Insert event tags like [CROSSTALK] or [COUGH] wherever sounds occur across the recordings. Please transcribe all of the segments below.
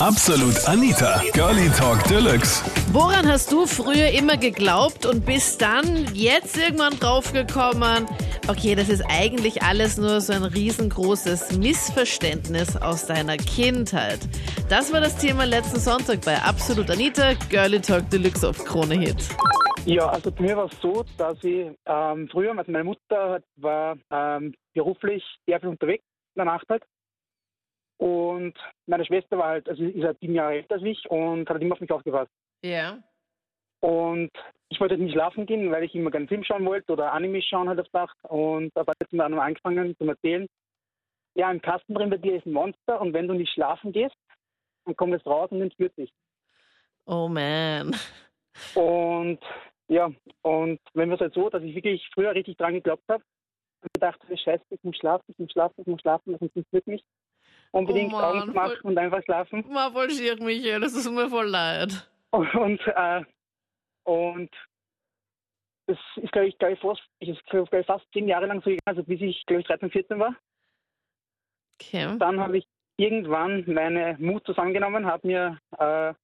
Absolut Anita, Girlie Talk Deluxe. Woran hast du früher immer geglaubt und bist dann jetzt irgendwann draufgekommen, okay, das ist eigentlich alles nur so ein riesengroßes Missverständnis aus deiner Kindheit. Das war das Thema letzten Sonntag bei Absolut Anita, Girlie Talk Deluxe auf Krone Hit. Ja, also bei mir war es so, dass ich ähm, früher, also meine Mutter hat, war ähm, beruflich sehr viel unterwegs in der Nacht halt. Und meine Schwester war halt, also ist halt sieben Jahre älter als ich und hat immer auf mich aufgepasst. Ja. Und ich wollte halt nicht schlafen gehen, weil ich immer gerne Film schauen wollte oder Anime schauen halt auf Nacht. Und da war jetzt mir dann angefangen zu erzählen, ja, im Kasten drin bei dir ist ein Monster und wenn du nicht schlafen gehst, dann kommt es raus und entführt dich. Oh man. Und ja, und wenn wir es halt so, dass ich wirklich früher richtig dran geglaubt habe und gedacht habe, scheiße, ich muss schlafen, ich muss schlafen, ich muss schlafen, das entführt mich. Unbedingt Oh Augen machen und einfach schlafen. Mal voll schier, Michael, das ist mir voll leid. Und, äh, und das ist, glaube ich, glaube ich, fast, ich ist, glaub ich, fast zehn Jahre lang so gegangen, also bis ich, glaube ich, 13, 14 war. Okay. Dann habe ich irgendwann meine Mut zusammengenommen, habe mir äh,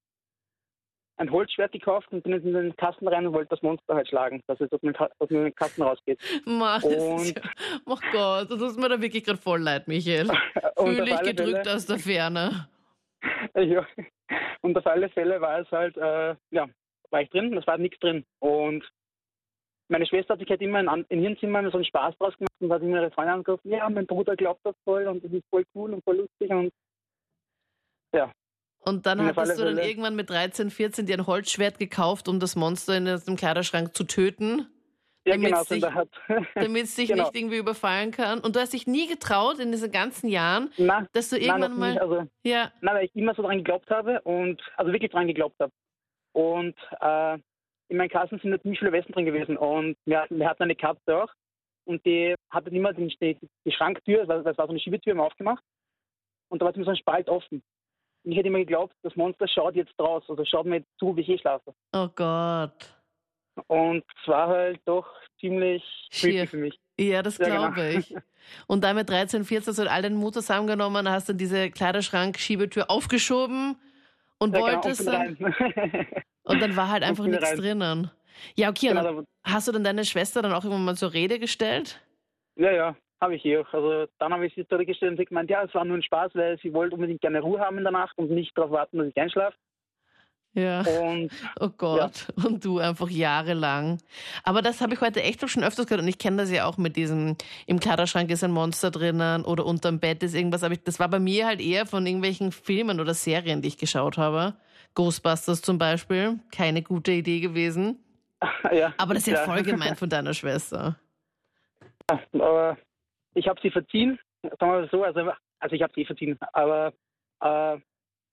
ein Holzschwert gekauft und bin jetzt in den Kasten rein und wollte das Monster halt schlagen, dass es aus dem, Ka aus dem Kasten rausgeht. Mann, ist Und- ja, oh Gott, das tut mir da wirklich gerade voll leid, Michael. [LAUGHS] Fühle ich gedrückt Fälle- aus der Ferne. [LAUGHS] Ja. Und auf alle Fälle war es halt, äh, ja, war ich drin, es war nichts drin. Und meine Schwester hat sich halt immer in, in ihrem Zimmer so einen Spaß draus gemacht und hat immer ihre Freunde angerufen, ja, mein Bruder glaubt das voll und das ist voll cool und voll lustig und Und dann hattest du dann Fälle- irgendwann mit 13, 14 dir ein Holzschwert gekauft, um das Monster in dem Kleiderschrank zu töten, ja, Damit's genau, so damit es dich Genau. nicht irgendwie überfallen kann. Und du hast dich nie getraut in diesen ganzen Jahren, na, dass du na, irgendwann noch mal. nicht, also, Ja, na, weil ich immer so dran geglaubt habe und, also wirklich dran geglaubt habe. Und äh, in meinen Kassen sind ziemlich viele Westen drin gewesen und wir hatten, wir hatten eine Katze auch und die hatte immer den, die, die Schranktür, das war, das war so eine Schiebetür immer aufgemacht und da war immer so ein Spalt offen. Ich hätte immer geglaubt, das Monster schaut jetzt raus oder schaut mir zu, wie ich hier schlafe. oh Gott. Und es war halt doch ziemlich Schier. creepy für mich. Ja, das Ja, glaube genau. ich. Und dann mit 13, 14 hast du all deinen Mut zusammengenommen, hast dann diese Kleiderschrank-Schiebetür aufgeschoben und Ja, genau, wolltest und dann. [LAUGHS] Und dann war halt einfach nichts rein. drinnen. Ja, okay. Genau, hast du dann deine Schwester dann auch irgendwann mal zur Rede gestellt? Ja, ja, habe ich hier auch. Also dann habe ich sie zurückgestellt und sie gemeint, ja, es war nur ein Spaß, weil sie wollte unbedingt gerne Ruhe haben in der Nacht und nicht darauf warten, dass ich einschlafe. Ja. Und [LAUGHS] Oh Gott. Und du einfach jahrelang. Aber das habe ich heute echt schon öfters gehört und ich kenne das ja auch mit diesem, im Kleiderschrank ist ein Monster drinnen oder unterm Bett ist irgendwas. Aber ich, das war bei mir halt eher von irgendwelchen Filmen oder Serien, die ich geschaut habe. Ghostbusters zum Beispiel. Keine gute Idee gewesen. [LAUGHS] ja. Aber das ist ja ja. voll gemeint [LAUGHS] von deiner Schwester. Aber ich habe sie verziehen, sagen wir mal so, also, also ich habe sie verziehen, aber äh,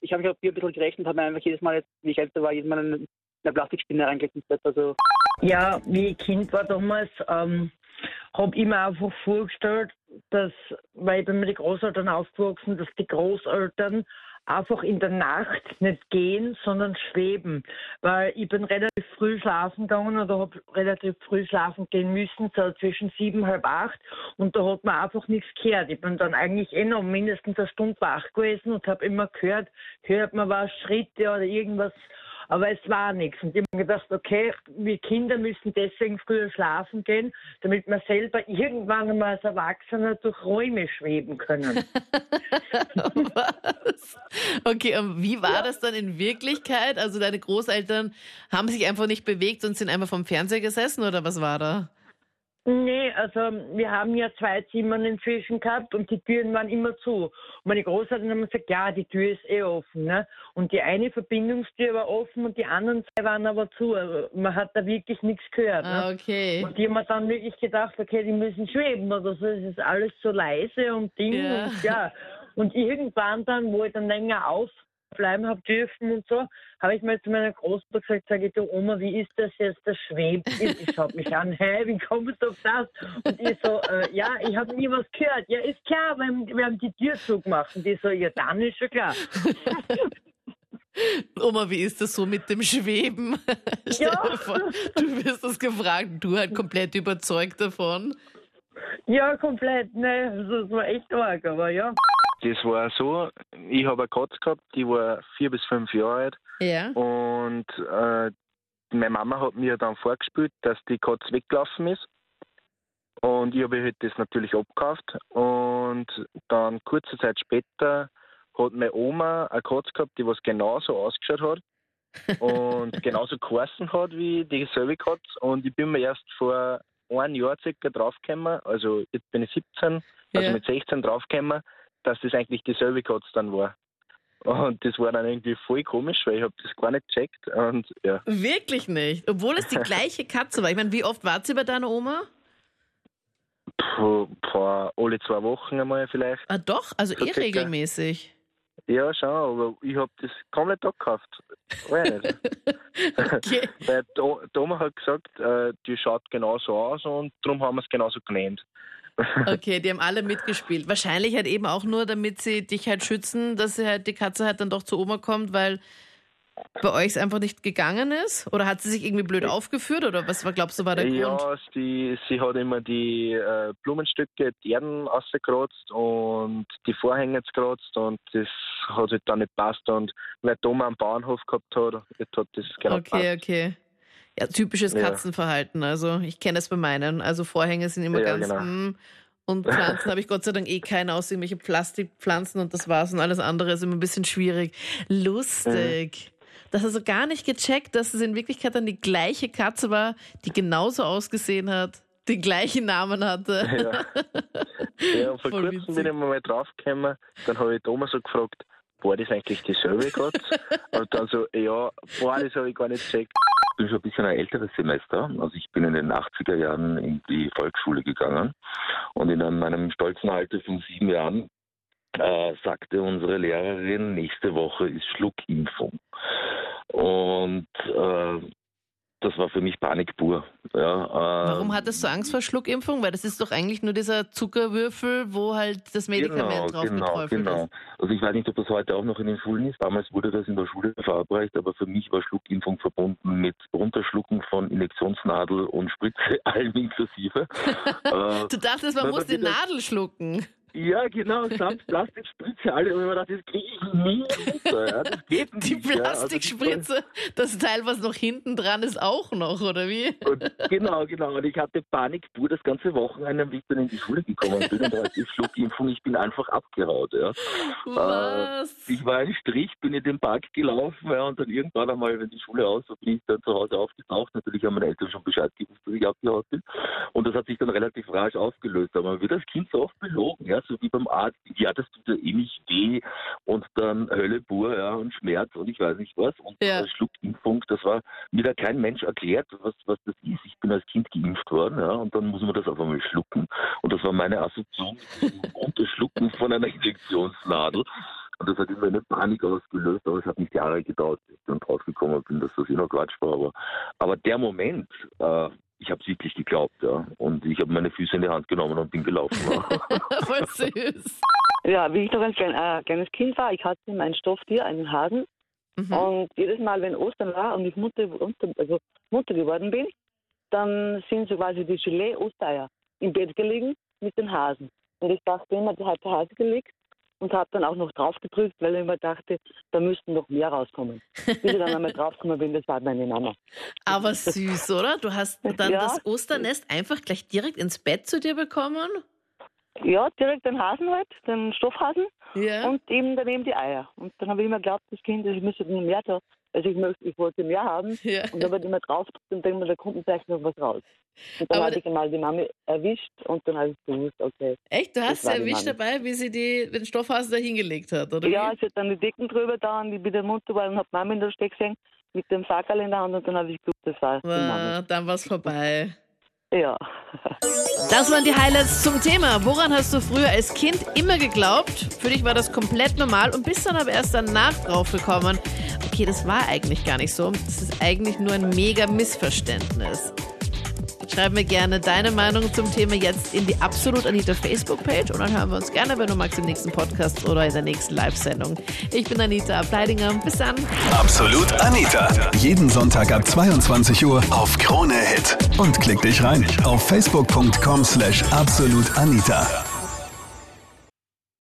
ich habe mich auf ihr ein bisschen gerechnet, habe mir einfach jedes Mal, jetzt, wie ich älter war, jedes Mal eine, eine Plastikspinne Bett. Also Ja, wie ich Kind war damals, ähm, habe ich mir einfach vorgestellt, dass, weil ich bin mit den Großeltern aufgewachsen, dass die Großeltern einfach in der Nacht nicht gehen, sondern schweben. Weil ich bin relativ früh schlafen gegangen oder habe relativ früh schlafen gehen müssen, so zwischen sieben, halb acht. Und da hat man einfach nichts gehört. Ich bin dann eigentlich eh noch mindestens eine Stunde wach gewesen und habe immer gehört, hört man was, Schritte oder irgendwas aber es war nichts. Und ich habe mir gedacht, okay, wir Kinder müssen deswegen früher schlafen gehen, damit wir selber irgendwann einmal als Erwachsener durch Räume schweben können. [LAUGHS] Was? Okay, und wie war das dann in Wirklichkeit? Also deine Großeltern haben sich einfach nicht bewegt und sind einfach vom Fernseher gesessen oder was war da? Nee, also wir haben ja zwei Zimmer inzwischen gehabt und die Türen waren immer zu. Und meine Großeltern haben gesagt, ja, die Tür ist eh offen. Ne? Und die eine Verbindungstür war offen und die anderen zwei waren aber zu. Also man hat da wirklich nichts gehört. Ne? Ah, okay. Und die haben dann wirklich gedacht, okay, die müssen schweben oder so. Es ist alles so leise und Ding Ja. und ja. Und irgendwann dann, wo ich dann länger aufbleiben habe dürfen und so, habe ich mal zu meiner Großmutter gesagt, sage ich, du Oma, wie ist das jetzt, das schwebt? Ich schaut mich an, hä, wie kommst du auf das? Und ich so, äh, ja, ich habe nie was gehört. Ja, ist klar, wir haben, wir haben die Tür zugemacht. Und die so, ja, dann ist schon klar. [LAUGHS] Oma, wie ist das so mit dem Schweben? [LAUGHS] Stell Ja. dir vor, du wirst das gefragt, du halt komplett überzeugt davon. Ja, komplett, ne, das war echt arg, aber ja. Das war so, ich habe eine Katze gehabt, die war vier bis fünf Jahre alt Ja. und äh, meine Mama hat mir dann vorgespielt, dass die Katze weggelaufen ist. Und ich habe halt das natürlich abgekauft. Und dann kurze Zeit später hat meine Oma eine Katze gehabt, die was genauso ausgeschaut hat [LAUGHS] und genauso geheißen hat wie dieselbe Katze. Und ich bin mir erst vor einem Jahr circa draufgekommen, also jetzt bin ich 17, also Ja. mit 16 draufgekommen, dass das eigentlich dieselbe Katze dann war. Und das war dann irgendwie voll komisch, weil ich habe das gar nicht gecheckt. Und ja, Wirklich nicht. Obwohl es die [LAUGHS] gleiche Katze war. Ich meine, wie oft wart sie bei deiner Oma? puh, vor alle zwei Wochen einmal vielleicht. Ah, doch, also So eh circa. regelmäßig. Ja, schon, aber ich habe das komplett abgekauft. [LAUGHS] Okay. [LAUGHS] Weil Oma hat gesagt, äh, die schaut genauso aus und darum haben wir es genauso genannt. Okay, die haben alle mitgespielt. Wahrscheinlich halt eben auch nur, damit sie dich halt schützen, dass sie halt die Katze halt dann doch zu Oma kommt, weil bei euch es einfach nicht gegangen ist? Oder hat sie sich irgendwie blöd aufgeführt? Oder was war, glaubst du, war der Grund? Ja, sie, sie hat immer die äh, Blumenstücke, die Erden rausgekratzt und die Vorhänge gekratzt und das hat halt dann nicht passt. Und weil Oma am Bauernhof gehabt hat, jetzt hat das genau Okay, okay. Ja, typisches. Katzenverhalten. Also ich kenne das bei meinen. Also Vorhänge sind immer Ja, ganz genau. mm, und [LAUGHS] Pflanzen habe ich Gott sei Dank eh keine aus irgendwelche Plastikpflanzen und das war's und alles andere ist immer ein bisschen schwierig. Lustig. Das hast du gar nicht gecheckt, dass es in Wirklichkeit dann die gleiche Katze war, die genauso ausgesehen hat, den gleichen Namen hatte. Ja. [LAUGHS] Ja, und vor Voll kurzem witzig. bin ich mal drauf-gekommen, dann habe ich Oma so gefragt, war das eigentlich dieselbe Katze? [LAUGHS] und dann so, ja, boah, das habe ich gar nicht gecheckt. Ich bin schon ein bisschen ein älteres Semester. Also ich bin in den 80er Jahren in die Volksschule gegangen und in meinem stolzen Alter von sieben Jahren äh, sagte unsere Lehrerin, nächste Woche ist Schluckimpfung. Und äh, das war für mich Panik pur. Ja, äh, Warum hattest du Angst vor Schluckimpfung? Weil das ist doch eigentlich nur dieser Zuckerwürfel, wo halt das Medikament drauf genau, genau. ist. Also ich weiß nicht, ob das heute auch noch in den Schulen ist. Damals wurde das in der Schule verabreicht, aber für mich war Schluckimpfung verbunden mit Runterschlucken von Injektionsnadel und Spritze, [LAUGHS] allem inklusive. äh, [LAUGHS] Du dachtest, man Weil muss die Nadel schlucken. Ja, genau, samt Plastikspritze, alle. Und ich mir gedacht, das kriege ich nie runter. Ja, das geht nicht. Die ja. Also Plastikspritze, das Teil, was noch hinten dran ist, auch noch, oder wie? Und genau, genau. Und ich hatte Panik pur das ganze Wochenende, wie ich dann in die Schule gekommen bin. Und da ich Schluckimpfung, ich bin einfach abgeraut. Ja. Was? Ich war ein Strich, bin in den Park gelaufen ja, und dann irgendwann einmal, wenn die Schule aus war, bin ich dann zu Hause aufgetaucht. Natürlich haben meine Eltern schon Bescheid gewusst, dass ich abgehauen bin. Und das hat sich dann relativ rasch aufgelöst. Aber man wird als Kind so oft belogen, ja, so wie beim Arzt. Ja, das tut ja eh nicht weh und dann Hölle pur ja, und Schmerz und ich weiß nicht was. Und Ja. Schluckimpfung, das war mir da kein Mensch erklärt, was, was das ist. Ich bin als Kind geimpft worden ja, und dann muss man das auf einmal schlucken. Und das war meine Assoziation mit dem Unterschlucken von einer Injektionsnadel. Und das hat immer eine Panik ausgelöst, aber es hat nicht Jahre gedauert, bis ich dann draufgekommen bin, dass das eh noch Quatsch war. Aber, aber der Moment, äh, ich habe es wirklich geglaubt, ja. Und ich habe meine Füße in die Hand genommen und bin gelaufen. [LAUGHS] [LAUGHS] Voll süß. Ja, wie ich noch ein klein, äh, kleines Kind war, ich hatte mein Stofftier, einen Hasen. Mhm. Und jedes Mal, wenn Ostern war und ich Mutter, also Mutter geworden bin, dann sind so quasi die Gelee-Ostereier im Bett gelegen mit den Hasen. Und ich dachte immer, da hat der Hase gelegt und habe dann auch noch drauf gedrückt, weil ich immer dachte, da müssten noch mehr rauskommen. Bis ich dann einmal [LAUGHS] draufgekommen bin, das war meine Mama. Aber süß, oder? Du hast [LAUGHS] dann Ja. das Osternest einfach gleich direkt ins Bett zu dir bekommen? Ja, direkt den Hasen halt, den Stoffhasen Ja. und eben daneben die Eier. Und dann habe ich immer geglaubt, das Kind, ich müsste noch mehr da. Also ich, möchte, ich wollte mehr haben. ja. Und dann wird immer drauf und denke mir, da kommt vielleicht noch was raus. Und dann Aber habe ich einmal die Mami erwischt und dann habe ich gewusst, okay. Echt? Du hast Das sie war die erwischt Mami. dabei, wie sie die, den Stoffhasen da hingelegt hat, oder? Ja, wie? sie hat dann die Decken drüber da und ich bin der Mutter war und habe Mami in der Steck gesehen mit dem Sackerl in der Hand und dann habe ich gewusst, das war die Mami. Ah, dann war's vorbei. Ja. Das waren die Highlights zum Thema. Woran hast du früher als Kind immer geglaubt? Für dich war das komplett normal und bist dann aber erst danach drauf gekommen. Okay, das war eigentlich gar nicht so. Das ist eigentlich nur ein mega Missverständnis. Schreib mir gerne deine Meinung zum Thema jetzt in die Absolut Anita Facebook-Page und dann hören wir uns gerne, wenn du magst, im nächsten Podcast oder in der nächsten Live-Sendung. Ich bin Anita Ableidinger. Bis dann. Absolut Anita. Jeden Sonntag ab 22 Uhr auf Krone Hit. Und klick dich rein auf facebook.com slash absolutanita.